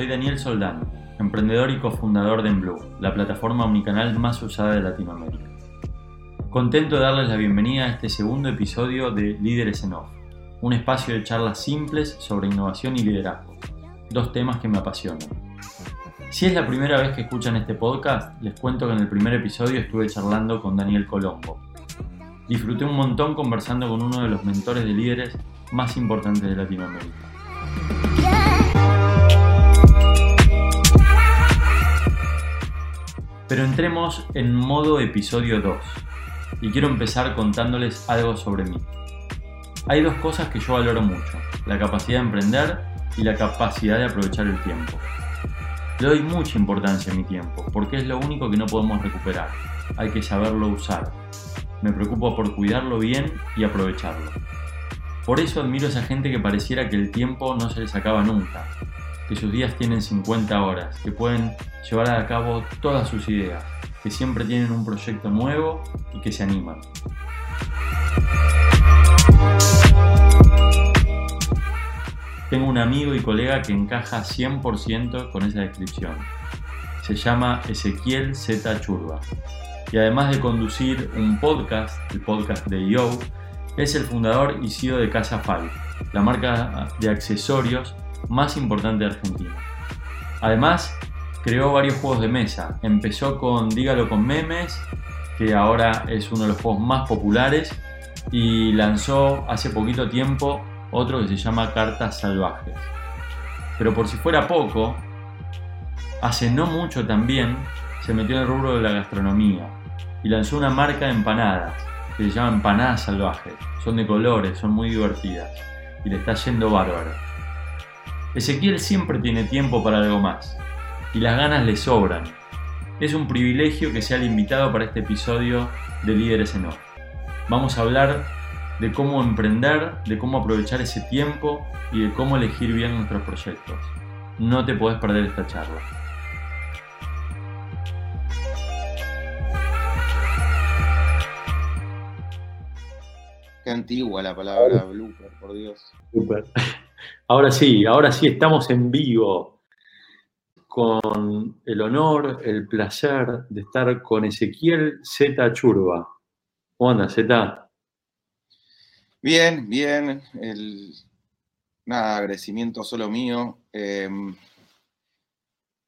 Soy Daniel Soldán, emprendedor y cofundador de Enblue, la plataforma omnicanal más usada de Latinoamérica. Contento de darles la bienvenida a este segundo episodio de Líderes en Off, un espacio de charlas simples sobre innovación y liderazgo, dos temas que me apasionan. Si es la primera vez que escuchan este podcast, les cuento que en el primer episodio estuve charlando con Daniel Colombo. Disfruté un montón conversando con uno de los mentores de líderes más importantes de Latinoamérica. Pero entremos en modo episodio 2 y quiero empezar contándoles algo sobre mí. Hay dos cosas que yo valoro mucho, la capacidad de emprender y la capacidad de aprovechar el tiempo. Le doy mucha importancia a mi tiempo, porque es lo único que no podemos recuperar. Hay que saberlo usar. Me preocupo por cuidarlo bien y aprovecharlo. Por eso admiro a esa gente que pareciera que el tiempo no se les acaba nunca, que sus días tienen 50 horas, que pueden llevar a cabo todas sus ideas, que siempre tienen un proyecto nuevo y que se animan. Tengo un amigo y colega que encaja 100% con esa descripción. Se llama Ezequiel Z. Churba. Y además de conducir un podcast, el podcast de Yo, es el fundador y CEO de Casa Five, la marca de accesorios más importante de Argentina. Además, creó varios juegos de mesa. Empezó con Dígalo con memes, que ahora es uno de los juegos más populares, y lanzó hace poquito tiempo otro que se llama Cartas Salvajes. Pero por si fuera poco, hace no mucho también se metió en el rubro de la gastronomía y lanzó una marca de empanadas que se llama Empanadas Salvajes. Son de colores, son muy divertidas y le está yendo bárbaro. Ezequiel siempre tiene tiempo para algo más y las ganas le sobran. Es un privilegio que sea el invitado para este episodio de Líderes en Off. Vamos a hablar de cómo emprender, de cómo aprovechar ese tiempo y de cómo elegir bien nuestros proyectos. No te podés perder esta charla. Qué antigua la palabra blooper, por Dios. Super. Ahora sí, ahora sí estamos en vivo con el honor, el placer de estar con Ezequiel Z. Churba. ¿Cómo andas, Z? Bien, bien. El, nada, agradecimiento solo mío. Em,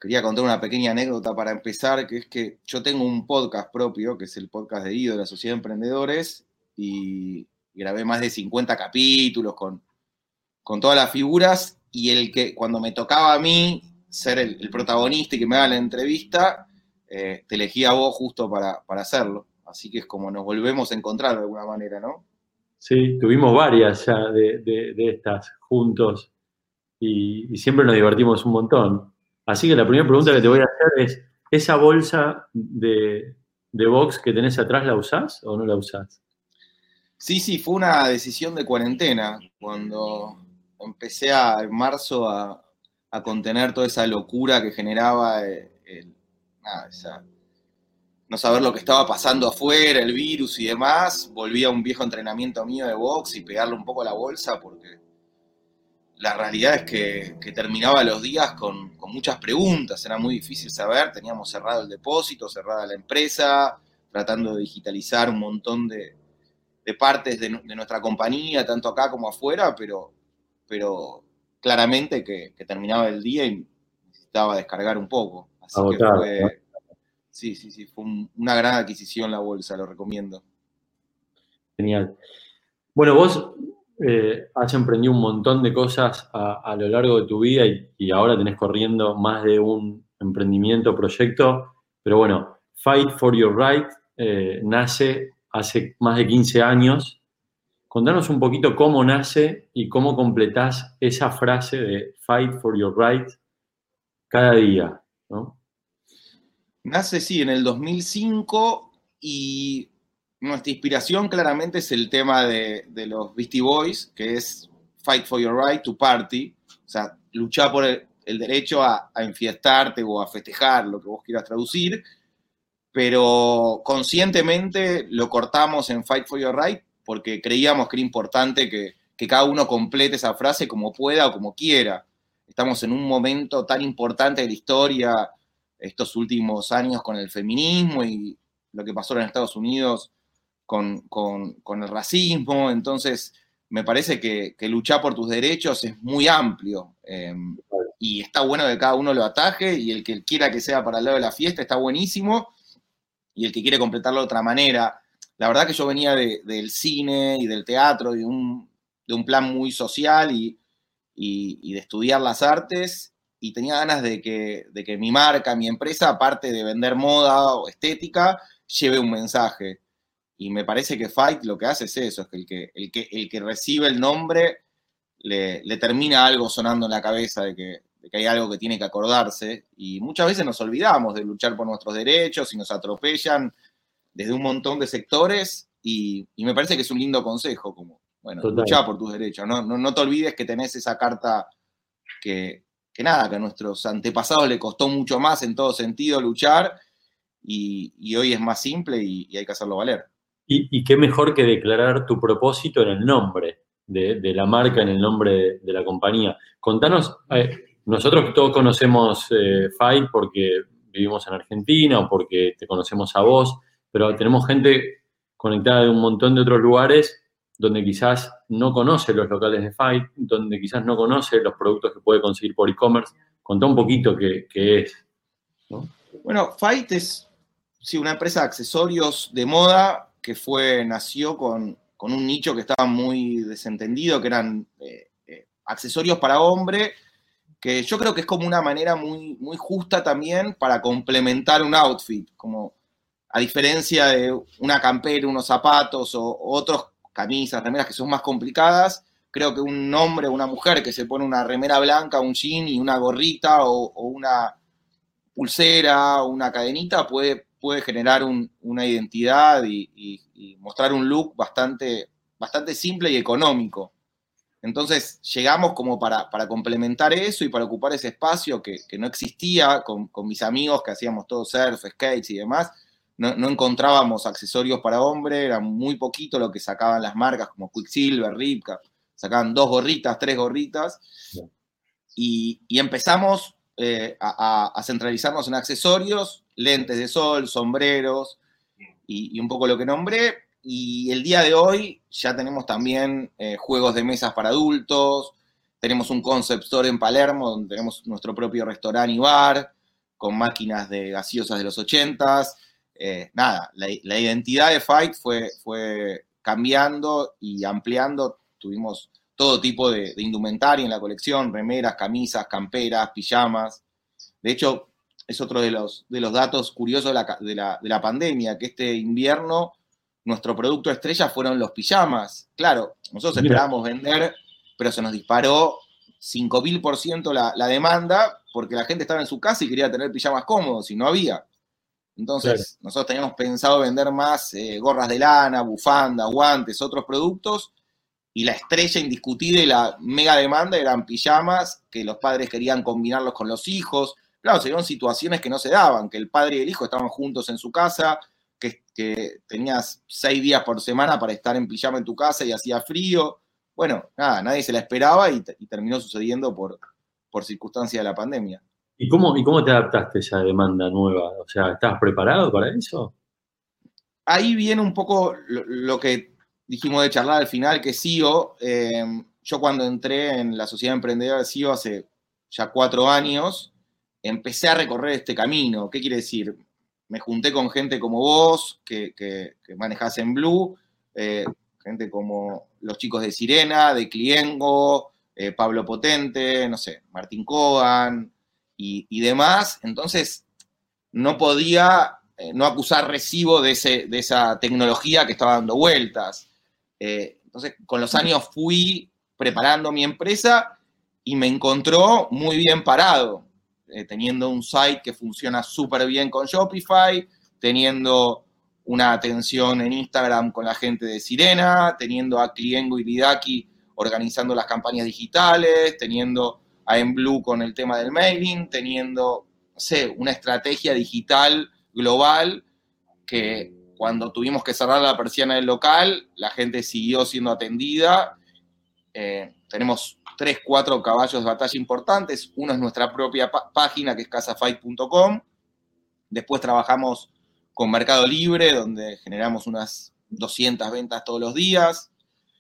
quería contar una pequeña anécdota para empezar, que es que yo tengo un podcast propio, que es el podcast de IDO de la Sociedad de Emprendedores, y grabé más de 50 capítulos con, con todas las figuras, y el que cuando me tocaba a mí ser el, protagonista y que me haga la entrevista, eh, te elegí a vos justo para, para hacerlo. Así que es como nos volvemos a encontrar de alguna manera, ¿no? Sí, tuvimos varias ya de, estas juntos y, siempre nos divertimos un montón. Así que la primera pregunta que te voy a hacer es, ¿esa bolsa de, de box que tenés atrás la usás o no la usás? Sí, sí, fue una decisión de cuarentena, cuando empecé a, en marzo a, contener toda esa locura que generaba el, esa, no saber lo que estaba pasando afuera, el virus y demás, volví a un viejo entrenamiento mío de box y pegarle un poco a la bolsa porque la realidad es que, terminaba los días con, muchas preguntas, era muy difícil saber, teníamos cerrado el depósito, cerrada la empresa, tratando de digitalizar un montón de, partes de, nuestra compañía, tanto acá como afuera, pero, pero claramente que, terminaba el día y necesitaba descargar un poco. Así que fue, Sí, sí, sí, fue una gran adquisición la bolsa, lo recomiendo. Genial. Bueno, vos eh, has emprendido un montón de cosas a, lo largo de tu vida y, ahora tenés corriendo más de un emprendimiento, proyecto, pero bueno, Fight for Your Right eh, nace hace más de 15 años. Contanos un poquito cómo nace y cómo completás esa frase de Fight for Your Right cada día. Nace, sí, en el 2005 y nuestra inspiración claramente es el tema de, los Beastie Boys, que es Fight for Your Right to Party, o sea, luchar por el, derecho a, a, enfiestarte o a festejar, lo que vos quieras traducir, pero conscientemente lo cortamos en Fight for Your Right porque creíamos que era importante que, cada uno complete esa frase como pueda o como quiera. estamos en un momento tan importante de la historia, estos últimos años con el feminismo y lo que pasó en Estados Unidos con, el racismo, entonces me parece que, luchar por tus derechos es muy amplio em, y está bueno que cada uno lo ataje y el que quiera que sea para el lado de la fiesta está buenísimo y el que quiere completarlo de otra manera. La verdad que yo venía del cine y del teatro, de un, de un plan muy social y, y, de estudiar las artes y tenía ganas de que, de que mi marca, mi empresa, aparte de vender moda o estética, lleve un mensaje. Y me parece que Fight lo que hace es eso, es que el que, el que, el que recibe el nombre le, le termina algo sonando en la cabeza de que, de que hay algo que tiene que acordarse. Y muchas veces nos olvidamos de luchar por nuestros derechos y nos atropellan desde un montón de sectores y, y me parece que es un lindo consejo, como, bueno, luchar por tus derechos. No, no, te olvides que tenés esa carta que, que, nada, que a nuestros antepasados le costó mucho más en todo sentido luchar y, hoy es más simple y, hay que hacerlo valer. Y, qué mejor que declarar tu propósito en el nombre de, la marca, en el nombre de, la compañía. Contanos, eh, nosotros todos conocemos eh, Fight porque vivimos en Argentina o porque te conocemos a vos, pero tenemos gente conectada de un montón de otros lugares donde quizás no conoce los locales de Fight, donde quizás no conoce los productos que puede conseguir por e-commerce. Contá un poquito qué, es. Bueno, Fight es una empresa de accesorios de moda que fue, nació con, un nicho que estaba muy desentendido, que eran eh, eh, accesorios para hombre, que yo creo que es como una manera muy, muy justa también para complementar un outfit, como a diferencia de una campera, unos zapatos o, otros camisas, remeras que son más complicadas, creo que un hombre o una mujer que se pone una remera blanca, un jean y una gorrita o, una pulsera una cadenita puede, puede generar una identidad y, mostrar un look bastante, bastante simple y económico. Entonces llegamos como para, complementar eso y para ocupar ese espacio que, no existía con, con, mis amigos que hacíamos todo surf, skates y demás no, encontrábamos accesorios para hombre, era muy poquito lo que sacaban las marcas como Quicksilver, Ripka, sacaban dos gorritas, tres gorritas, y, empezamos eh, a, centralizarnos en accesorios, lentes de sol, sombreros, y, un poco lo que nombré, y el día de hoy ya tenemos también eh, juegos de mesas para adultos, tenemos un concept store en Palermo, donde tenemos nuestro propio restaurante y bar, con máquinas de gaseosas de los 80s, eh, nada, la, identidad de Fight fue, fue cambiando y ampliando. Tuvimos todo tipo de, indumentaria en la colección, remeras, camisas, camperas, pijamas. De hecho, es otro de los, de los datos curiosos de la, pandemia, que este invierno nuestro producto estrella fueron los pijamas. Claro, nosotros esperábamos vender, pero se nos disparó 5.000% la, la demanda porque la gente estaba en su casa y quería tener pijamas cómodos y no había. Entonces, nosotros teníamos pensado vender más eh, gorras de lana, bufandas, guantes, otros productos, y la estrella indiscutible y la mega demanda eran pijamas que los padres querían combinarlos con los hijos. Claro, serían situaciones que no se daban, que el padre y el hijo estaban juntos en su casa, que, tenías seis días por semana para estar en pijama en tu casa y hacía frío. Bueno, nada, nadie se la esperaba y, terminó sucediendo por, por circunstancia de la pandemia. ¿Y cómo, ¿Y cómo te adaptaste a esa demanda nueva? O sea, ¿estás preparado para eso? Ahí viene un poco lo, que dijimos de charlar al final, que SIO, eh, yo cuando entré en la sociedad emprendedora de SIO hace ya cuatro años, empecé a recorrer este camino. ¿Qué quiere decir? Me junté con gente como vos, que, que, manejás en Blue, eh, gente como los chicos de Sirena, de Cliengo, eh, Pablo Potente, no sé, Martín Cogan, y, demás, entonces no podía eh, no acusar recibo de, ese, de, esa tecnología que estaba dando vueltas. Eh, entonces, con los años fui preparando mi empresa y me encontró muy bien parado, eh, teniendo un site que funciona súper bien con Shopify, teniendo una atención en Instagram con la gente de Sirena, teniendo a Cliengo y Lidaki organizando las campañas digitales, teniendo a Blue con el tema del mailing, teniendo, no sé, una estrategia digital global que cuando tuvimos que cerrar la persiana del local, la gente siguió siendo atendida. Eh, tenemos tres, cuatro caballos de batalla importantes. Uno es nuestra propia página, que es casafight.com. Después trabajamos con Mercado Libre, donde generamos unas 200 ventas todos los días.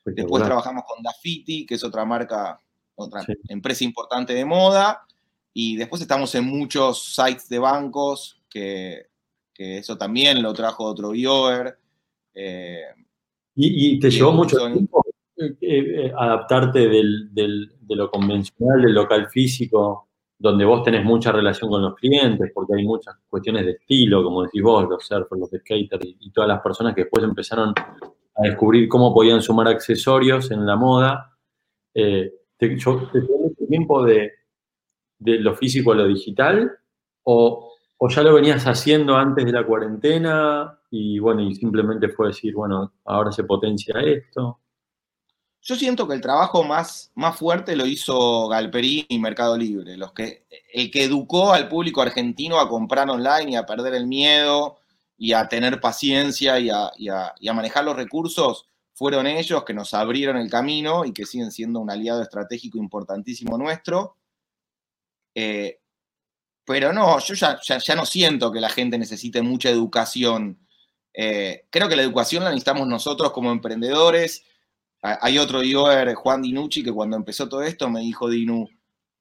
Después trabajamos con Dafiti, que es otra marca, otra empresa importante de moda. Y después estamos en muchos sites de bancos, que, eso también lo trajo otro viewer. Eh, ¿Y, te llevó mucho tiempo eh, eh, adaptarte de lo convencional, del local físico, donde vos tenés mucha relación con los clientes, porque hay muchas cuestiones de estilo, como decís vos, los surfers, los skaters y, todas las personas que después empezaron a descubrir cómo podían sumar accesorios en la moda. ¿Te, yo, ¿Te mucho tiempo de, de lo físico a lo digital? ¿O, ya lo venías haciendo antes de la cuarentena y bueno, y simplemente fue decir, bueno, ahora se potencia esto? Yo siento que el trabajo más, más fuerte lo hizo Galperín y Mercado Libre, los que, el que educó al público argentino a comprar online y a perder el miedo y a tener paciencia y a, y a manejar los recursos, fueron ellos que nos abrieron el camino y que siguen siendo un aliado estratégico importantísimo nuestro. Eh, pero no, yo ya, ya, no siento que la gente necesite mucha educación. Eh, creo que la educación la necesitamos nosotros como emprendedores. Hay otro viewer, Juan Dinucci, que cuando empezó todo esto me dijo, Dinu,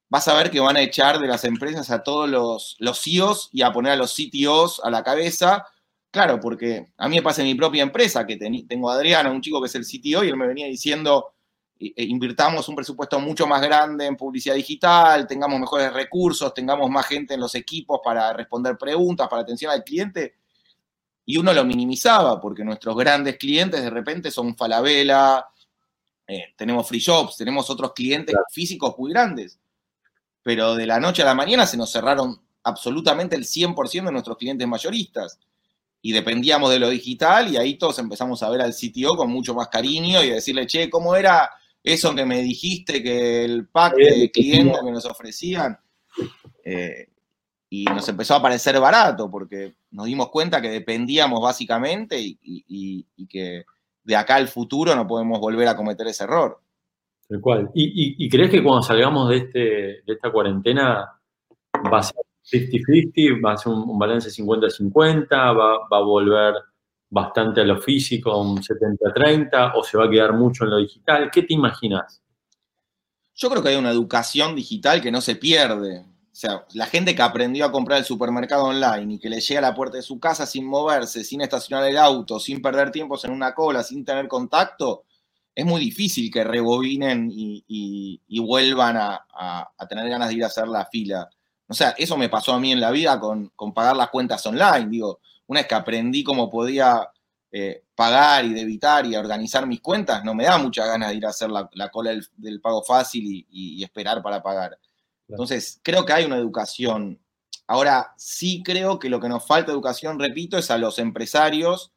vas a ver que van a echar de las empresas a todos los, los CEOs y a poner a los CTOs a la cabeza. Claro, porque a mí me pasa en mi propia empresa, que tengo a Adriano, un chico que es el CTO, y él me venía diciendo, e invirtamos un presupuesto mucho más grande en publicidad digital, tengamos mejores recursos, tengamos más gente en los equipos para responder preguntas, para atención al cliente. Y uno lo minimizaba porque nuestros grandes clientes de repente son Falabella, eh, tenemos free shops, tenemos otros clientes físicos muy grandes. Pero de la noche a la mañana se nos cerraron absolutamente el 100% de nuestros clientes mayoristas. Y dependíamos de lo digital y ahí todos empezamos a ver al CTO con mucho más cariño y decirle, che, ¿cómo era eso que me dijiste, que el pack de clientes que nos ofrecían, eh, y nos empezó a parecer barato, porque nos dimos cuenta que dependíamos básicamente y, que de acá al futuro no podemos volver a cometer ese error. Tal cual. ¿Y, crees que cuando salgamos de, este, de esta cuarentena va a ser 50-50, va a ser un, balance 50-50, va, va a volver bastante a lo físico, un 70-30, o se va a quedar mucho en lo digital? ¿Qué te imaginas? Yo creo que hay una educación digital que no se pierde. O sea, la gente que aprendió a comprar el supermercado online y que le llega a la puerta de su casa sin moverse, sin estacionar el auto, sin perder tiempos en una cola, sin tener contacto, es muy difícil que rebobinen y, vuelvan a, tener ganas de ir a hacer la fila. O sea, eso me pasó a mí en la vida con, con pagar las cuentas online. Digo, una vez que aprendí cómo podía eh, pagar y debitar y organizar mis cuentas, no me da mucha ganas de ir a hacer la, cola del, pago fácil y, esperar para pagar. Entonces, creo que hay una educación. Ahora, sí creo que lo que nos falta educación, repito, es a los empresarios.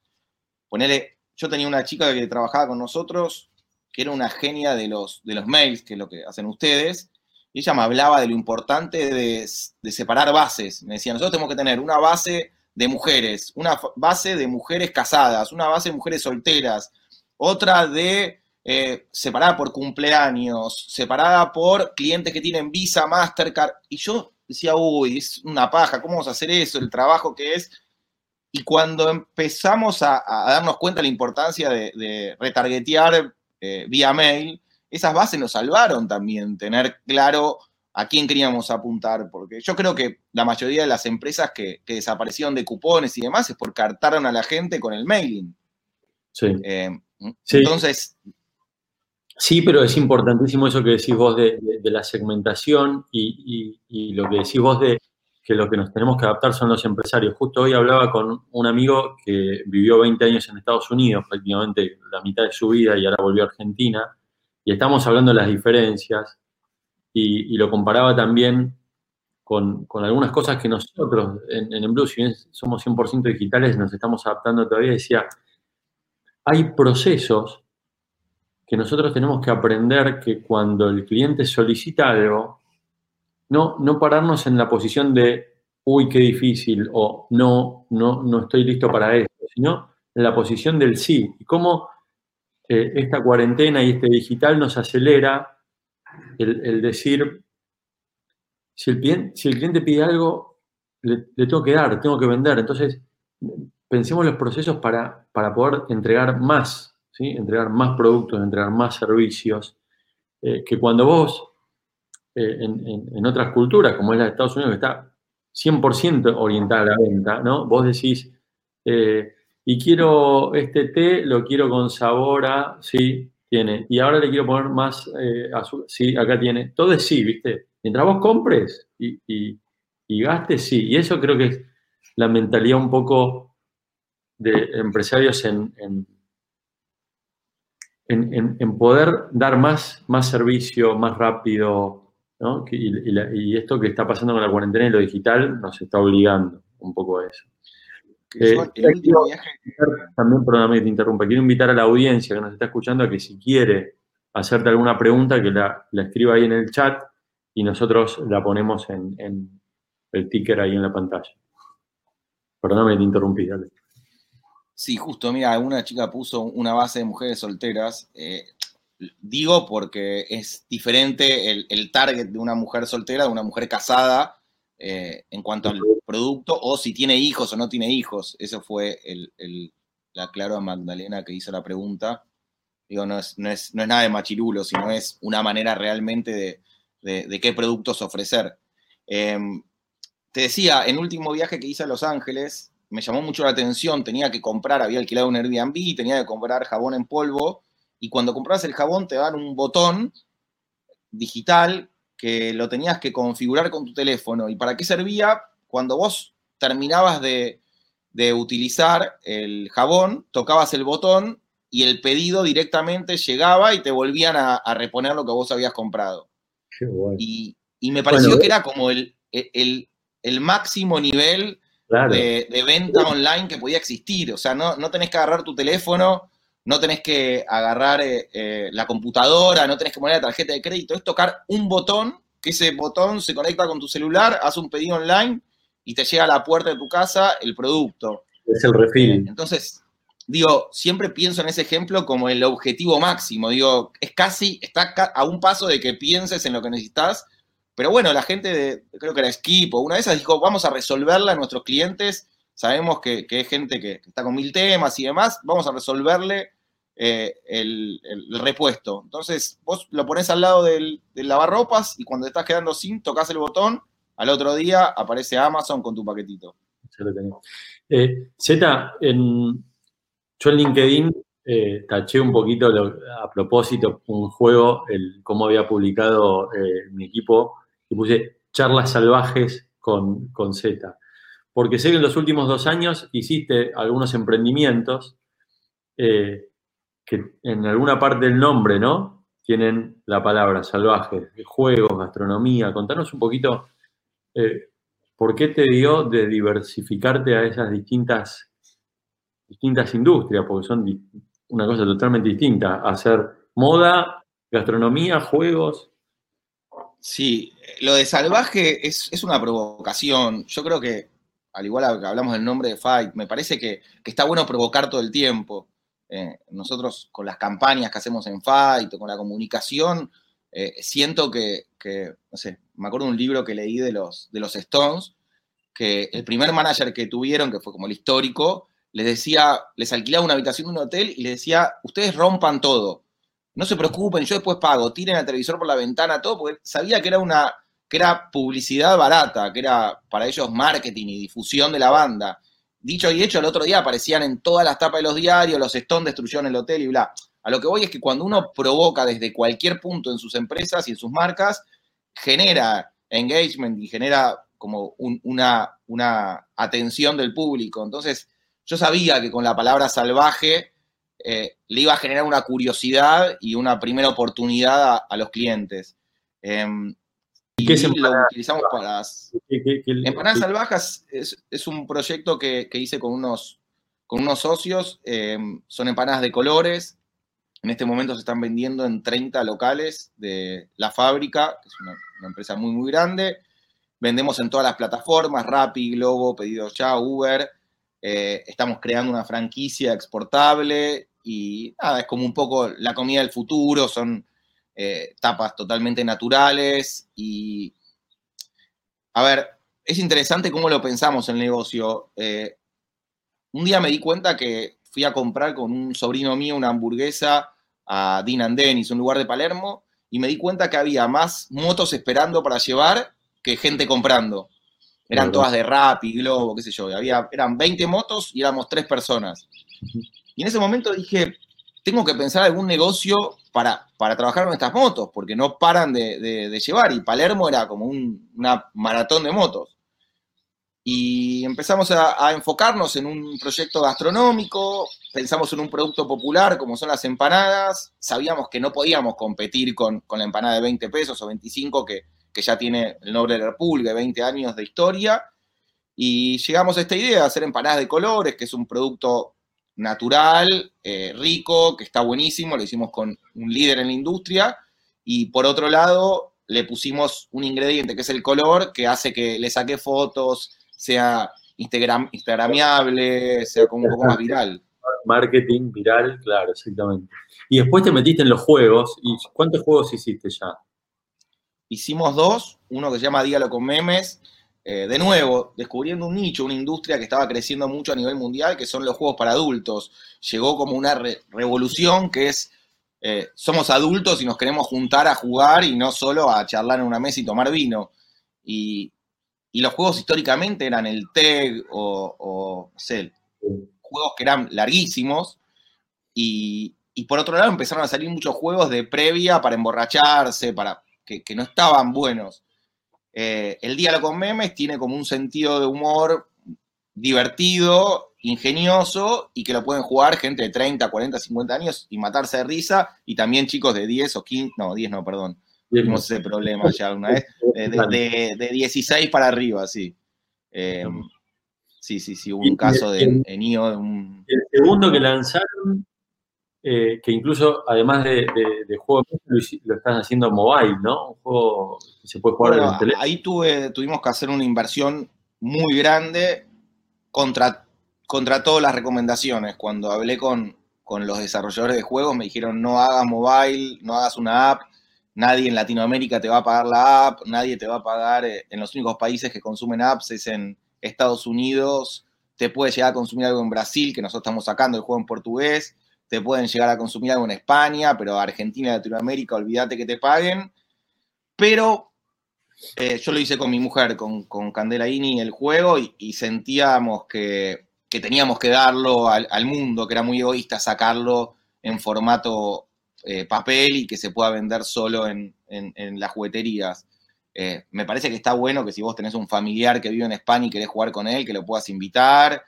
Ponerle, yo tenía una chica que trabajaba con nosotros, que era una genia de los, de los mails, que es lo que hacen ustedes, y ella me hablaba de lo importante de, separar bases. Me decía, nosotros tenemos que tener una base de mujeres, una base de mujeres casadas, una base de mujeres solteras, otra de eh, separada por cumpleaños, separada por clientes que tienen Visa, Mastercard. Y yo decía, uy, es una paja, ¿cómo vamos a hacer eso? El trabajo que es. Y cuando empezamos a, darnos cuenta de la importancia de, retargetear eh, vía mail, esas bases nos salvaron también, tener claro a quién queríamos apuntar, porque yo creo que la mayoría de las empresas que, desaparecieron de cupones y demás es porque cartaron a la gente con el mailing. Eh, sí. Entonces. Sí, pero es importantísimo eso que decís vos de, la segmentación y, lo que decís vos de que lo que nos tenemos que adaptar son los empresarios. Justo hoy hablaba con un amigo que vivió 20 años en Estados Unidos, prácticamente la mitad de su vida, y ahora volvió a Argentina, y estamos hablando de las diferencias y, lo comparaba también con, algunas cosas que nosotros en, en Blue, si bien somos 100% digitales, nos estamos adaptando todavía, decía, hay procesos que nosotros tenemos que aprender que cuando el cliente solicita algo, no, no pararnos en la posición de, uy, qué difícil, o no, no, no estoy listo para esto, sino en la posición del sí. Cómo eh, esta cuarentena y este digital nos acelera el, decir, si el, cliente, pide algo, le, tengo que dar, tengo que vender. Entonces, pensemos los procesos para, para poder entregar más, ¿sí? entregar más productos, entregar más servicios, eh, que cuando vos, eh, en, otras culturas, como es la de Estados Unidos, que está 100% orientada a la venta, ¿no? Vos decís, eh, y quiero este té, lo quiero con sabor a, sí, tiene. Y ahora le quiero poner más azúcar, sí, acá tiene. Todo es sí, ¿viste? Mientras vos compres y, y gastes, sí. Y eso creo que es la mentalidad un poco de empresarios en, en, poder dar más, más servicio, más rápido, ¿no? y, esto que está pasando con la cuarentena y lo digital nos está obligando un poco a eso. Eh, también, perdóname que te interrumpa, quiero invitar a la audiencia que nos está escuchando a que si quiere hacerte alguna pregunta, que la, escriba ahí en el chat y nosotros la ponemos en, en el ticker ahí en la pantalla. Perdóname que te interrumpí, dale. Sí, justo, mira, una chica puso una base de mujeres solteras. Eh, digo porque es diferente el, target de una mujer soltera de una mujer casada eh, en cuanto al producto o si tiene hijos o no tiene hijos. Eso fue la claro a Magdalena que hizo la pregunta. Digo, no es, no es, nada de machirulo, sino es una manera realmente de, qué productos ofrecer. Em, te decía, en último viaje que hice a Los Ángeles, me llamó mucho la atención, tenía que comprar, había alquilado un Airbnb, tenía que comprar jabón en polvo, y cuando compras el jabón te dan un botón digital que lo tenías que configurar con tu teléfono. ¿Y para qué servía? Cuando vos terminabas de, utilizar el jabón, tocabas el botón y el pedido directamente llegaba y te volvían a, reponer lo que vos habías comprado. y, me pareció que era como el, el, el máximo nivel de, venta online que podía existir. O sea, no, no tenés que agarrar tu teléfono, no tenés que agarrar eh, eh, la computadora, no tenés que poner la tarjeta de crédito, es tocar un botón, que ese botón se conecta con tu celular, hace un pedido online y te llega a la puerta de tu casa el producto. Es el refil. Entonces, digo, siempre pienso en ese ejemplo como el objetivo máximo. Digo, es casi, está a un paso de que pienses en lo que necesitas pero bueno, la gente de, creo que era Skip o una de esas dijo, vamos a resolverla a nuestros clientes. Sabemos que, que hay gente que, está con mil temas y demás, vamos a resolverle eh, el, repuesto. Entonces, vos lo pones al lado del, lavarropas y cuando estás quedando sin, tocas el botón, al otro día aparece Amazon con tu paquetito. Eh, Z, en, yo en LinkedIn eh, taché un poquito a propósito un juego, el, cómo había publicado mi equipo y puse charlas salvajes con, con Z. Porque sé que en los últimos dos años hiciste algunos emprendimientos eh, que en alguna parte del nombre, ¿no? Tienen la palabra salvajes, juegos, gastronomía. Contanos un poquito eh, por qué te dio de diversificarte a esas distintas, distintas industrias, porque son una cosa totalmente distinta. Hacer moda, gastronomía, juegos. Sí, lo de salvaje es, una provocación. Yo creo que, al igual que hablamos del nombre de Fight, me parece que, está bueno provocar todo el tiempo. Eh, nosotros con las campañas que hacemos en Fight con la comunicación, eh, siento que, no sé, me acuerdo de un libro que leí de los, de los Stones, que el primer manager que tuvieron, que fue como el histórico, les decía, les alquilaba una habitación de un hotel y les decía, ustedes rompan todo no se preocupen, yo después pago, tiren el televisor por la ventana, todo, porque sabía que era una, que era publicidad barata, que era para ellos marketing y difusión de la banda. Dicho y hecho, el otro día aparecían en todas las tapas de los diarios, los Stones destruyeron el hotel y bla. A lo que voy es que cuando uno provoca desde cualquier punto en sus empresas y en sus marcas, genera engagement y genera como una, una atención del público. Entonces, yo sabía que con la palabra salvaje eh, le iba a generar una curiosidad y una primera oportunidad a, los clientes. Em, y qué lo utilizamos para... Empanadas Salvajas es, un proyecto que, hice con unos, con unos socios. Em, son empanadas de colores. En este momento se están vendiendo en 30 locales de la fábrica, que es una, empresa muy, muy grande. Vendemos en todas las plataformas, Rappi, Globo, Pedido Ya, Uber. Eh, estamos creando una franquicia exportable y nada, es como un poco la comida del futuro, son eh, tapas totalmente naturales y, a ver, es interesante cómo lo pensamos en el negocio. Eh, un día me di cuenta que fui a comprar con un sobrino mío una hamburguesa a Dean and Dennis, un lugar de Palermo, y me di cuenta que había más motos esperando para llevar que gente comprando. Eran todas de rap y globo, qué sé yo. Había, eran 20 motos y éramos tres personas. Y en ese momento dije, tengo que pensar algún negocio para, para trabajar con estas motos, porque no paran de, llevar. Y Palermo era como una maratón de motos. Y empezamos a, enfocarnos en un proyecto gastronómico, pensamos en un producto popular como son las empanadas, sabíamos que no podíamos competir con, con la empanada de 20 pesos o 25 que, que ya tiene el nombre de la República, 20 años de historia, y llegamos a esta idea de hacer empanadas de colores, que es un producto natural, eh, rico, que está buenísimo, lo hicimos con un líder en la industria, y por otro lado le pusimos un ingrediente que es el color, que hace que le saque fotos, sea Instagram, instagramiable, sea como un poco más viral. Marketing viral, claro, exactamente. Y después te metiste en los juegos, ¿y cuántos juegos hiciste ya? Hicimos dos, uno que se llama Dígalo con memes, eh, de nuevo, descubriendo un nicho, una industria que estaba creciendo mucho a nivel mundial, que son los juegos para adultos. Llegó como una revolución que es, eh, somos adultos y nos queremos juntar a jugar y no solo a charlar en una mesa y tomar vino. Y, los juegos históricamente eran el TEG o, sé, juegos que eran larguísimos. Y, por otro lado empezaron a salir muchos juegos de previa para emborracharse, para que no estaban buenos. Eh, el diálogo con memes tiene como un sentido de humor divertido, ingenioso y que lo pueden jugar gente de 30, 40, 50 años y matarse de risa y también chicos de 10 o 15, no, 10 no, perdón. Tuvimos ese problema ya una vez, de, 16 para arriba, sí. Eh, sí, sí, sí, hubo un caso de, en IO. Un... El segundo que lanzaron eh, que incluso además de, de, juego lo, están haciendo mobile, ¿no? Un juego que se puede jugar en el teléfono. Ahí tuve, tuvimos que hacer una inversión muy grande contra, contra todas las recomendaciones. Cuando hablé con, con los desarrolladores de juegos me dijeron no hagas mobile, no hagas una app, nadie en Latinoamérica te va a pagar la app, nadie te va a pagar, eh, en los únicos países que consumen apps es en Estados Unidos, te puede llegar a consumir algo en Brasil, que nosotros estamos sacando el juego en portugués, te pueden llegar a consumir algo en España, pero Argentina Latinoamérica, olvídate que te paguen. Pero eh, yo lo hice con mi mujer, con, con Candela Ini, el juego, y, sentíamos que, teníamos que darlo al, mundo, que era muy egoísta sacarlo en formato eh, papel y que se pueda vender solo en, las jugueterías. Eh, me parece que está bueno que si vos tenés un familiar que vive en España y querés jugar con él, que lo puedas invitar.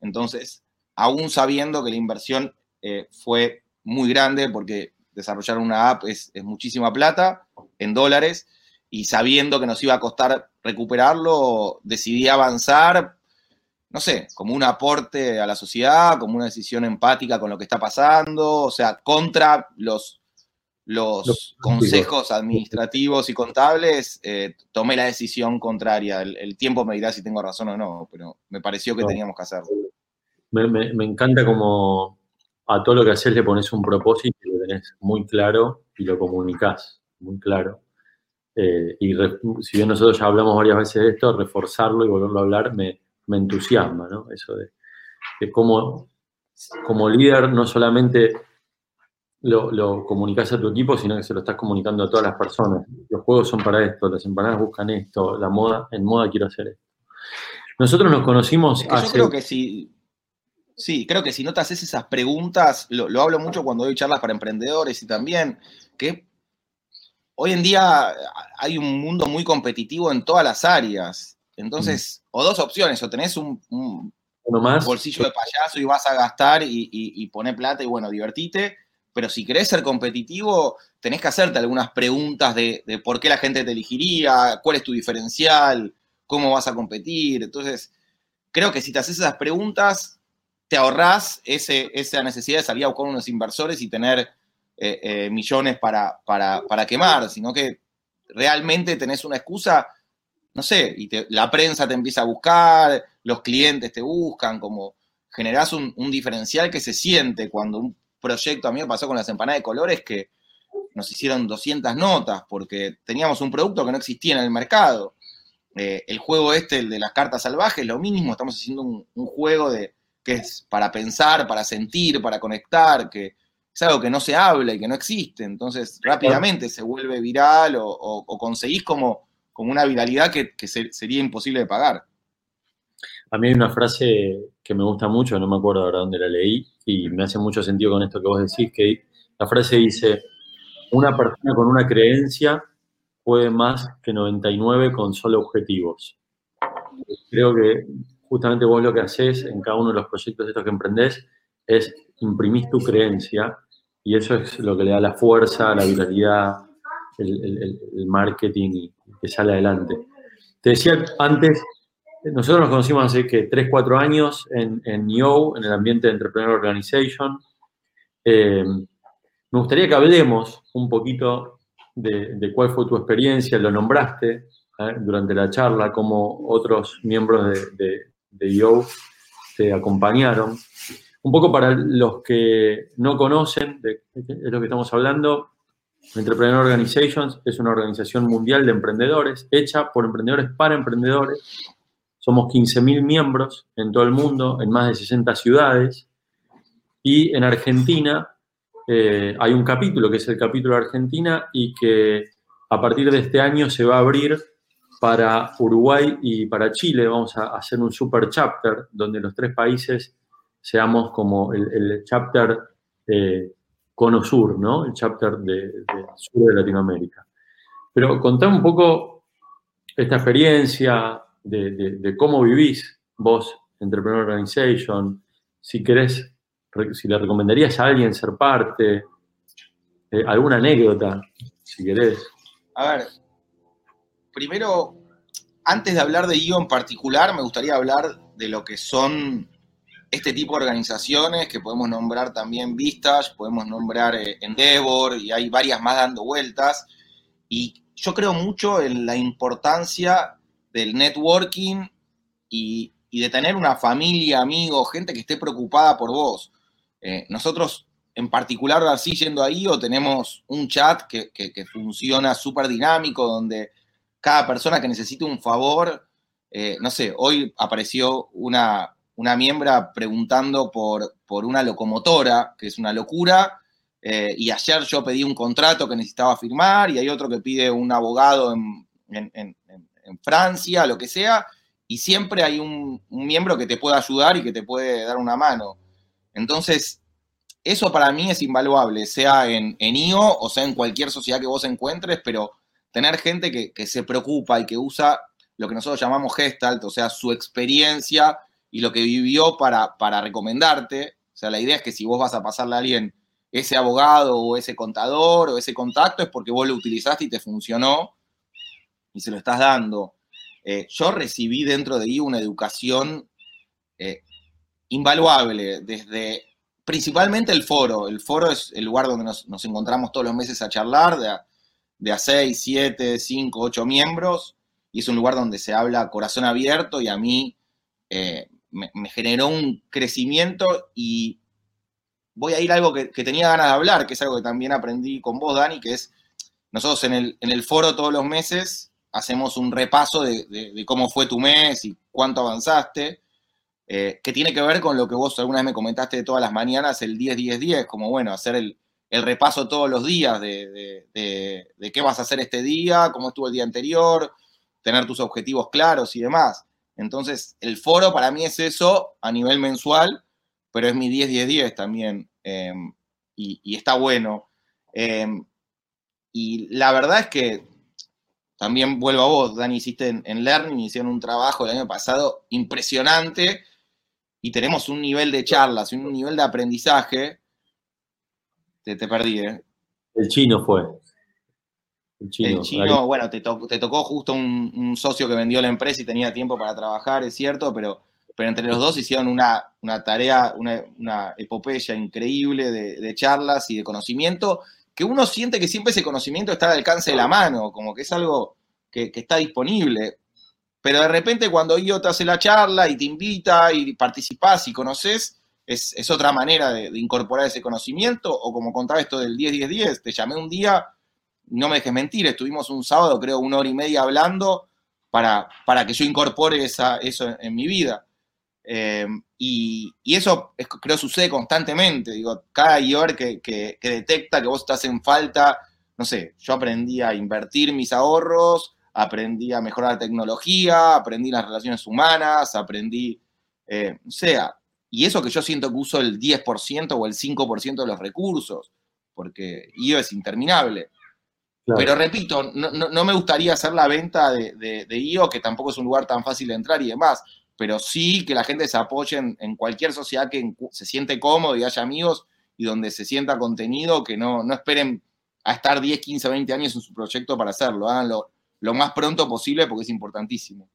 Entonces, aún sabiendo que la inversión eh, fue muy grande porque desarrollar una app es, muchísima plata en dólares y sabiendo que nos iba a costar recuperarlo, decidí avanzar, no sé, como un aporte a la sociedad, como una decisión empática con lo que está pasando, o sea, contra los, los, consejos administrativos y contables, eh, tomé la decisión contraria. El, tiempo me dirá si tengo razón o no, pero me pareció que teníamos que hacerlo. Me, me encanta como a todo lo que haces le pones un propósito y lo tenés muy claro y lo comunicás muy claro. Eh, y si bien nosotros ya hablamos varias veces de esto, reforzarlo y volverlo a hablar me, entusiasma, ¿no? Eso de, que como, como líder no solamente lo, lo comunicas a tu equipo, sino que se lo estás comunicando a todas las personas. Los juegos son para esto, las empanadas buscan esto, la moda, en moda quiero hacer esto. Nosotros nos conocimos hace... Yo creo que sí Sí, creo que si no te haces esas preguntas, lo, hablo mucho cuando doy charlas para emprendedores y también, que hoy en día hay un mundo muy competitivo en todas las áreas. Entonces, o dos opciones, o tenés un, bolsillo de payaso y vas a gastar y, poner plata y bueno, divertite, pero si querés ser competitivo, tenés que hacerte algunas preguntas de, de por qué la gente te elegiría, cuál es tu diferencial, cómo vas a competir. Entonces, creo que si te haces esas preguntas, te ahorrás esa necesidad de salir a buscar unos inversores y tener eh, eh, millones para, para, quemar, sino que realmente tenés una excusa, no sé, y la prensa te empieza a buscar, los clientes te buscan, como generás un, diferencial que se siente cuando un proyecto, a mí me pasó con las empanadas de colores, que nos hicieron 200 notas porque teníamos un producto que no existía en el mercado. Eh, el juego este, el de las cartas salvajes, lo mismo, estamos haciendo un, juego de, que es para pensar, para sentir, para conectar, que es algo que no se habla y que no existe. Entonces, rápidamente se vuelve viral o, conseguís como, como, una viralidad que, sería imposible de pagar. A mí hay una frase que me gusta mucho, no me acuerdo ahora dónde la leí, y me hace mucho sentido con esto que vos decís, que la frase dice, una persona con una creencia puede más que 99 con solo objetivos. Creo que justamente vos lo que haces en cada uno de los proyectos estos que emprendés es imprimir tu creencia y eso es lo que le da la fuerza, la vitalidad, el, marketing y que sale adelante. Te decía antes, nosotros nos conocimos hace que 3, 4 años en, en NIO, en el ambiente de Entrepreneur Organization. Eh, me gustaría que hablemos un poquito de, cuál fue tu experiencia, lo nombraste ¿eh? durante la charla, cómo otros miembros de, IO te acompañaron. Un poco para los que no conocen de, lo que estamos hablando, Entrepreneur Organizations es una organización mundial de emprendedores, hecha por emprendedores para emprendedores. Somos 15.000 miembros en todo el mundo, en más de 60 ciudades. Y en Argentina eh, hay un capítulo que es el capítulo Argentina y que a partir de este año se va a abrir para Uruguay y para Chile. Vamos a hacer un super chapter donde los tres países seamos como el, chapter eh, Cono Sur, ¿no? El chapter de, sur de Latinoamérica. Pero contame un poco esta experiencia de, cómo vivís vos, Entrepreneur Organization, si querés si le recomendarías a alguien ser parte, eh, alguna anécdota, si querés. A ver, primero, antes de hablar de IO en particular, me gustaría hablar de lo que son este tipo de organizaciones, que podemos nombrar también Vistas, podemos nombrar eh, Endeavor, y hay varias más dando vueltas. Y yo creo mucho en la importancia del networking y, y de tener una familia, amigos, gente que esté preocupada por vos. Eh, nosotros, en particular, así yendo ahí, o tenemos un chat que, funciona súper dinámico, donde cada persona que necesite un favor, eh, no sé, hoy apareció una, una miembra preguntando por, por una locomotora, que es una locura, eh, y ayer yo pedí un contrato que necesitaba firmar, y hay otro que pide un abogado en, Francia, lo que sea, y siempre hay un, un, miembro que te puede ayudar y que te puede dar una mano. Entonces, eso para mí es invaluable, sea en, IO o sea en cualquier sociedad que vos encuentres, pero tener gente que, se preocupa y que usa lo que nosotros llamamos Gestalt, o sea, su experiencia y lo que vivió para, para recomendarte. O sea, la idea es que si vos vas a pasarle a alguien ese abogado o ese contador o ese contacto es porque vos lo utilizaste y te funcionó y se lo estás dando. Eh, yo recibí dentro de IO una educación eh, invaluable, desde principalmente el foro. El foro es el lugar donde nos, encontramos todos los meses a charlar, de de a 6, 7, 5, 8 miembros, y es un lugar donde se habla corazón abierto y a mí eh, me, generó un crecimiento y voy a ir a algo que, tenía ganas de hablar, que es algo que también aprendí con vos, Dani, que es, nosotros en el, en el foro todos los meses hacemos un repaso de cómo fue tu mes y cuánto avanzaste. Eh, que tiene que ver con lo que vos alguna vez me comentaste de todas las mañanas, el 10-10-10, como bueno, hacer el, repaso todos los días de, qué vas a hacer este día, cómo estuvo el día anterior, tener tus objetivos claros y demás. Entonces, el foro para mí es eso a nivel mensual, pero es mi 10-10-10 también, em, y, está bueno. Em, y la verdad es que también vuelvo a vos, Dani, hiciste en, en Learning, hicieron un trabajo el año pasado impresionante y tenemos un nivel de charlas y un nivel de aprendizaje, te, perdí, ¿eh? El chino fue. El chino, bueno, te, tocó justo un, socio que vendió la empresa y tenía tiempo para trabajar, es cierto, pero, pero entre los dos hicieron una, tarea, una, epopeya increíble de, charlas y de conocimiento, que uno siente que siempre ese conocimiento está al alcance de la mano, como que es algo que, que está disponible. Pero de repente cuando yo te hace la charla y te invita y participás y conoces, es, otra manera de, incorporar ese conocimiento, o como contaba esto del 10-10-10, te llamé un día, no me dejes mentir, estuvimos un sábado, creo, una hora y media hablando para, para que yo incorpore esa, eso en, mi vida. Eh, y, eso creo sucede constantemente. Digo, cada IOR que, que, detecta que vos estás en falta, no sé, yo aprendí a invertir mis ahorros, aprendí a mejorar la tecnología, aprendí las relaciones humanas, aprendí, eh, sea, y eso que yo siento que uso el 10% o el 5% de los recursos, porque IO es interminable. Pero repito, no, me gustaría hacer la venta de, IO, que tampoco es un lugar tan fácil de entrar y demás, pero sí que la gente se apoye en, cualquier sociedad que se siente cómodo y haya amigos y donde se sienta contenido, que no, no esperen a estar 10, 15, 20 años en su proyecto para hacerlo, háganlo lo más pronto posible porque es importantísimo.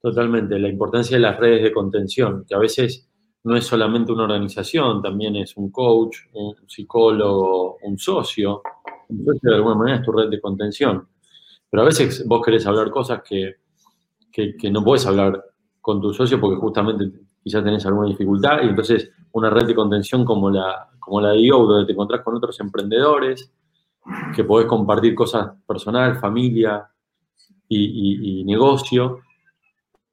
Totalmente, la importancia de las redes de contención, que a veces no es solamente una organización, también es un coach, un psicólogo, un socio. Entonces, de alguna manera es tu red de contención. Pero a veces vos querés hablar cosas que, no puedes hablar con tu socio porque justamente quizás tenés alguna dificultad y entonces una red de contención como la, como la de IO, donde te encontrás con otros emprendedores, que podés compartir cosas personal, familia y, negocio,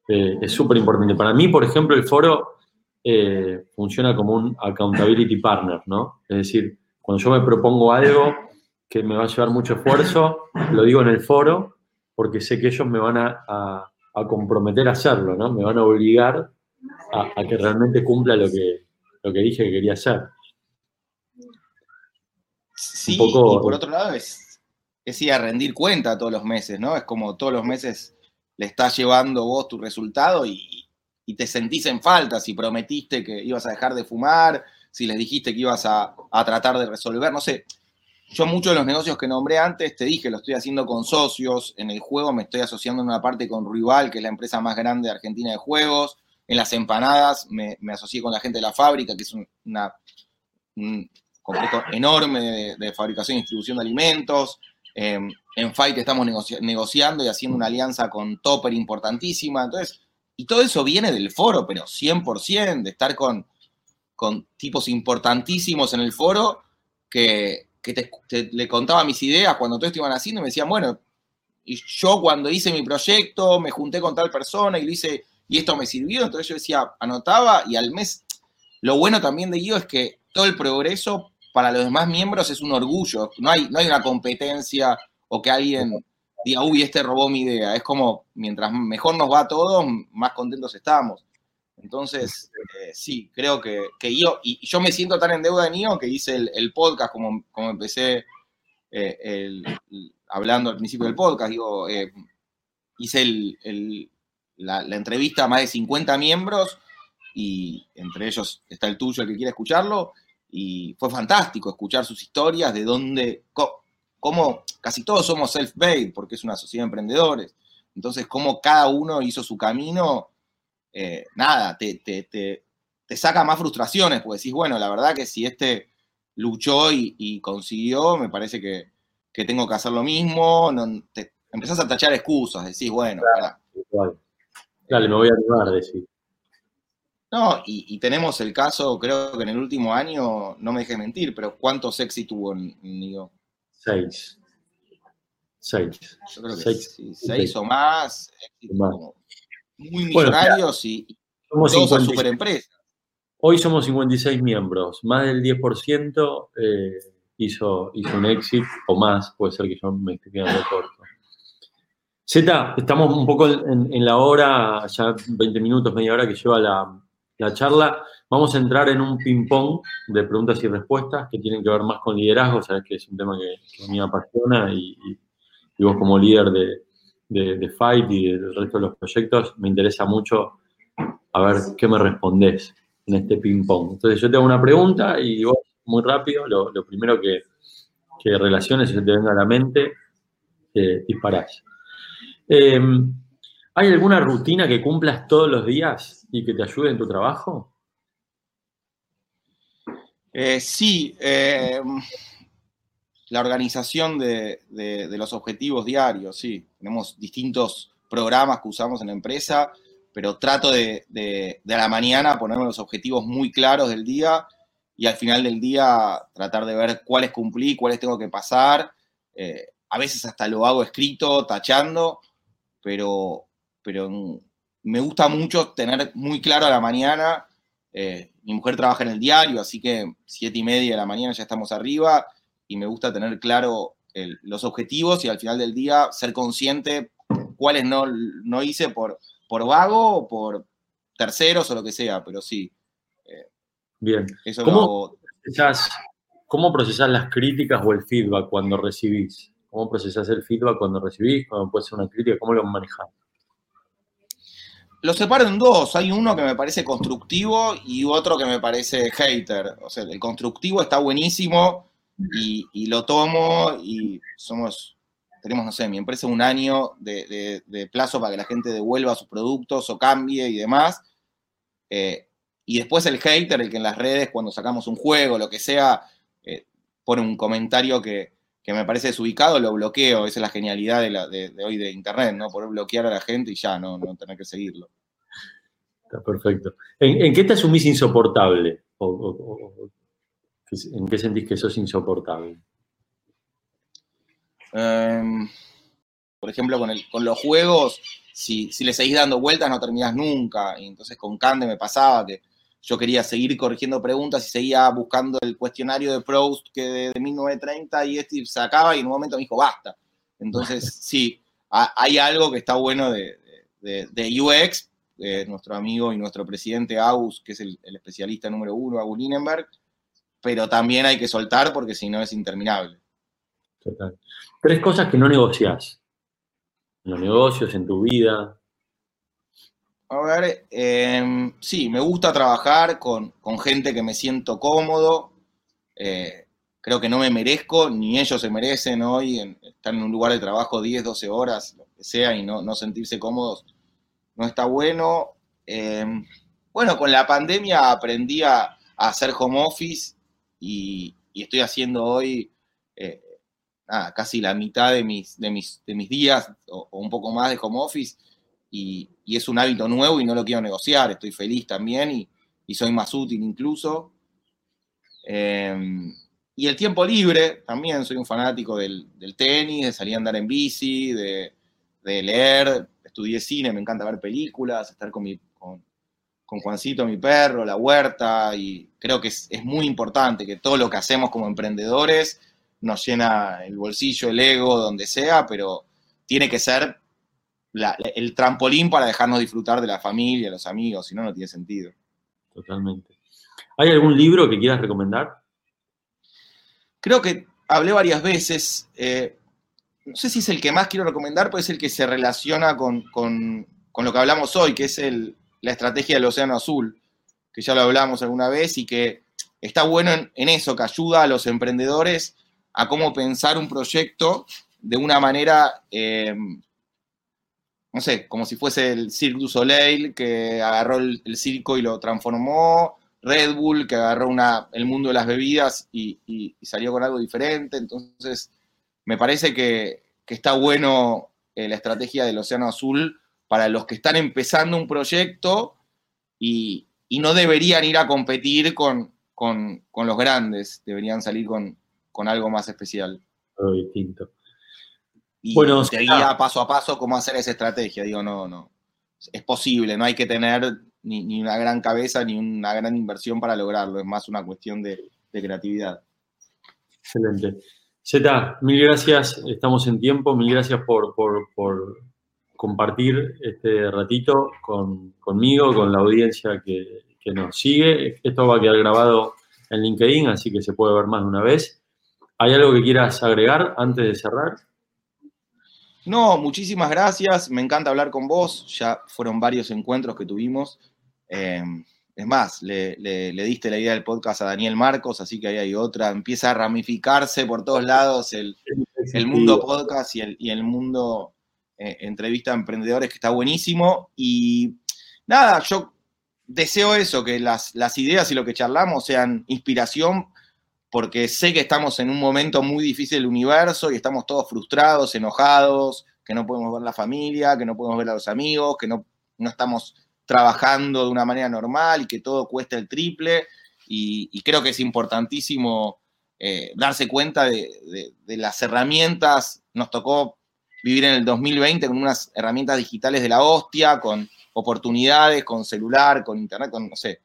eh, es súper importante. Para mí, por ejemplo, el foro eh, funciona como un accountability partner, ¿no? Es decir, cuando yo me propongo algo que me va a llevar mucho esfuerzo, lo digo en el foro porque sé que ellos me van a, comprometer a hacerlo, ¿no? Me van a obligar a, que realmente cumpla lo que, lo que dije que quería hacer. Sí, y por otro lado es, es ir a rendir cuenta todos los meses, ¿no? Es como todos los meses le estás llevando vos tu resultado y, y te sentís en falta si prometiste que ibas a dejar de fumar, si les dijiste que ibas a, tratar de resolver, no sé. Yo muchos de los negocios que nombré antes, te dije, lo estoy haciendo con socios. En el juego me estoy asociando en una parte con Rival, que es la empresa más grande de Argentina de juegos. En las empanadas me, asocié con la gente de la fábrica, que es un complejo enorme de, fabricación y distribución de alimentos. Em, en Fight estamos negociando y haciendo una alianza con Topper importantísima. Entonces, y todo eso viene del foro, pero 100%, de estar con, con tipos importantísimos en el foro que, te, le contaba mis ideas cuando todos iban haciendo y me decían, bueno, y yo cuando hice mi proyecto me junté con tal persona y lo hice y esto me sirvió, entonces yo decía, anotaba y al mes, lo bueno también de Guido es que todo el progreso para los demás miembros es un orgullo, no hay, no hay una competencia o que alguien diga, uy, este robó mi idea. Es como, mientras mejor nos va a todos, más contentos estamos. Entonces, eh, sí, creo que, yo, y yo me siento tan en deuda de NIO que hice el, podcast como, como empecé eh, hablando al principio del podcast, digo, eh, hice la, la, entrevista a más de 50 miembros y entre ellos está el tuyo, el que quiere escucharlo, y fue fantástico escuchar sus historias, de dónde, cómo casi todos somos self-made, porque es una sociedad de emprendedores. Entonces, cómo cada uno hizo su camino, eh, nada, te, saca más frustraciones, porque decís, bueno, la verdad que si este luchó y, consiguió, me parece que, tengo que hacer lo mismo, te, empezás a tachar excusas, decís, bueno, claro, Dale, me voy a animar a decir. No, y, tenemos el caso, creo que en el último año, no me dejes mentir, pero ¿cuántos éxitos tuvo en, en Seis. Seis. Yo creo que seis, seis, o más. Muy millonarios y somos todos super empresas. Hoy somos 56 miembros. Más del 10% eh, hizo, hizo un éxito o más. Puede ser que yo me esté quedando corto. Z, estamos un poco en, la hora, ya 20 minutos, media hora que lleva la, la charla. Vamos a entrar en un ping-pong de preguntas y respuestas que tienen que ver más con liderazgo, sabes que es un tema que, a mí me apasiona y, vos como líder de, Fight y del resto de los proyectos, me interesa mucho a ver qué me respondés en este ping-pong. Entonces yo te hago una pregunta y vos muy rápido, lo, primero que, que, relaciones se te venga a la mente, eh, disparás. Em, ¿Hay alguna rutina que cumplas todos los días y que te ayude en tu trabajo? Eh, sí, eh, la organización de, los objetivos diarios, sí. Tenemos distintos programas que usamos en la empresa pero trato de, de, a la mañana ponerme los objetivos muy claros del día y al final del día tratar de ver cuáles cumplí, cuáles tengo que pasar. Eh, a veces hasta lo hago escrito, tachando, pero, pero me gusta mucho tener muy claro a la mañana. Eh, mi mujer trabaja en el diario, así que siete y media de la mañana ya estamos arriba y me gusta tener claro los objetivos y al final del día ser consciente cuáles no, no hice por, por vago o por terceros o lo que sea, pero sí. Eh, Bien. ¿Cómo, procesás, ¿Cómo procesás las críticas o el feedback cuando recibís? ¿Cómo procesás el feedback cuando recibís? Cuando puede ser una crítica, ¿cómo lo manejás? Lo separo en dos. Hay uno que me parece constructivo y otro que me parece hater. O sea, el constructivo está buenísimo y, lo tomo y somos, tenemos, no sé, mi empresa un año de, plazo para que la gente devuelva sus productos o cambie y demás. Eh, y después el hater, el que en las redes, cuando sacamos un juego, lo que sea, eh, pone un comentario que, me parece desubicado, lo bloqueo. Esa es la genialidad de, hoy de Internet, ¿no? Poder bloquear a la gente y ya, no, no tener que seguirlo. Está perfecto. ¿En, qué te asumís insoportable? ¿En qué sentís que eso es insoportable? Em, por ejemplo, con, el, con los juegos, si, le seguís dando vueltas no terminás nunca. Y entonces con Cande me pasaba que yo quería seguir corrigiendo preguntas y seguía buscando el cuestionario de Proust que de, 1930 y este sacaba y en un momento me dijo, basta. Entonces, sí, hay algo que está bueno de, UX, nuestro amigo y nuestro presidente Agus, que es el, especialista número uno, Agus Linenberg, pero también hay que soltar porque si no es interminable. Total. Tres cosas que no negocias. En los negocios, en tu vida. A ver, em, sí, me gusta trabajar con, gente que me siento cómodo. Eh, creo que no me merezco, ni ellos se merecen hoy estar en un lugar de trabajo 10, 12 horas, lo que sea, y no, sentirse cómodos. No está bueno. Em, bueno, con la pandemia aprendí a hacer home office y, estoy haciendo hoy eh, casi la mitad de mis, de mis, de mis días o, un poco más de home office y, es un hábito nuevo y no lo quiero negociar, estoy feliz también y, soy más útil incluso. Em, y el tiempo libre, también soy un fanático del, tenis, de salir a andar en bici, de, leer, estudié cine, me encanta ver películas, estar con mi, con Juancito, mi perro, la huerta, y creo que es, muy importante que todo lo que hacemos como emprendedores nos llena el bolsillo, el ego, donde sea, pero tiene que ser el trampolín para dejarnos disfrutar de la familia, los amigos, si no, no tiene sentido. Totalmente. ¿Hay algún libro que quieras recomendar? Creo que hablé varias veces, eh, no sé si es el que más quiero recomendar, pero es el que se relaciona con, con lo que hablamos hoy, que es el, la estrategia del Océano Azul, que ya lo hablamos alguna vez y que está bueno en, eso, que ayuda a los emprendedores a cómo pensar un proyecto de una manera, eh, no sé, como si fuese el Cirque du Soleil, que agarró el, circo y lo transformó, Red Bull, que agarró el mundo de las bebidas y, salió con algo diferente. Entonces, me parece que, está bueno eh, la estrategia del Océano Azul para los que están empezando un proyecto y, no deberían ir a competir con, los grandes, deberían salir con, algo más especial. Algo distinto. Y bueno, te guía paso a paso cómo hacer esa estrategia. Digo, no, no. Es posible, no hay que tener ni, una gran cabeza ni una gran inversión para lograrlo. Es más una cuestión de, creatividad. Excelente. Zeta, mil gracias. Estamos en tiempo. Mil gracias por compartir este ratito conmigo, con la audiencia que, nos sigue. Esto va a quedar grabado en LinkedIn, así que se puede ver más de una vez. ¿Hay algo que quieras agregar antes de cerrar? No, muchísimas gracias. Me encanta hablar con vos. Ya fueron varios encuentros que tuvimos. Eh, es más, le, diste la idea del podcast a Daniel Marcos, así que ahí hay otra. Empieza a ramificarse por todos lados el, mundo podcast y el, y el mundo eh, entrevista a emprendedores que está buenísimo. Y nada, yo deseo eso, que las, ideas y lo que charlamos sean inspiración, porque sé que estamos en un momento muy difícil del universo y estamos todos frustrados, enojados, que no podemos ver la familia, que no podemos ver a los amigos, que no, no estamos trabajando de una manera normal y que todo cuesta el triple. Y, creo que es importantísimo eh, darse cuenta de, las herramientas. Nos tocó vivir en el 2020 con unas herramientas digitales de la hostia, con oportunidades, con celular, con internet, con, no sé,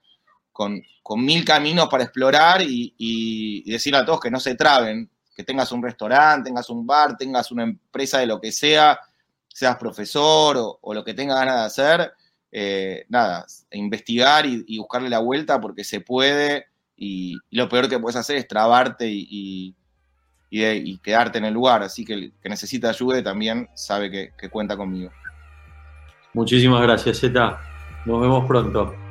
con, mil caminos para explorar y, y, decirle a todos que no se traben, que tengas un restaurante, tengas un bar, tengas una empresa de lo que sea, seas profesor o, lo que tengas ganas de hacer, eh, nada, investigar y, buscarle la vuelta porque se puede y, lo peor que puedes hacer es trabarte y, quedarte en el lugar. Así que el que necesita ayuda también sabe que, que cuenta conmigo. Muchísimas gracias, Zeta. Nos vemos pronto.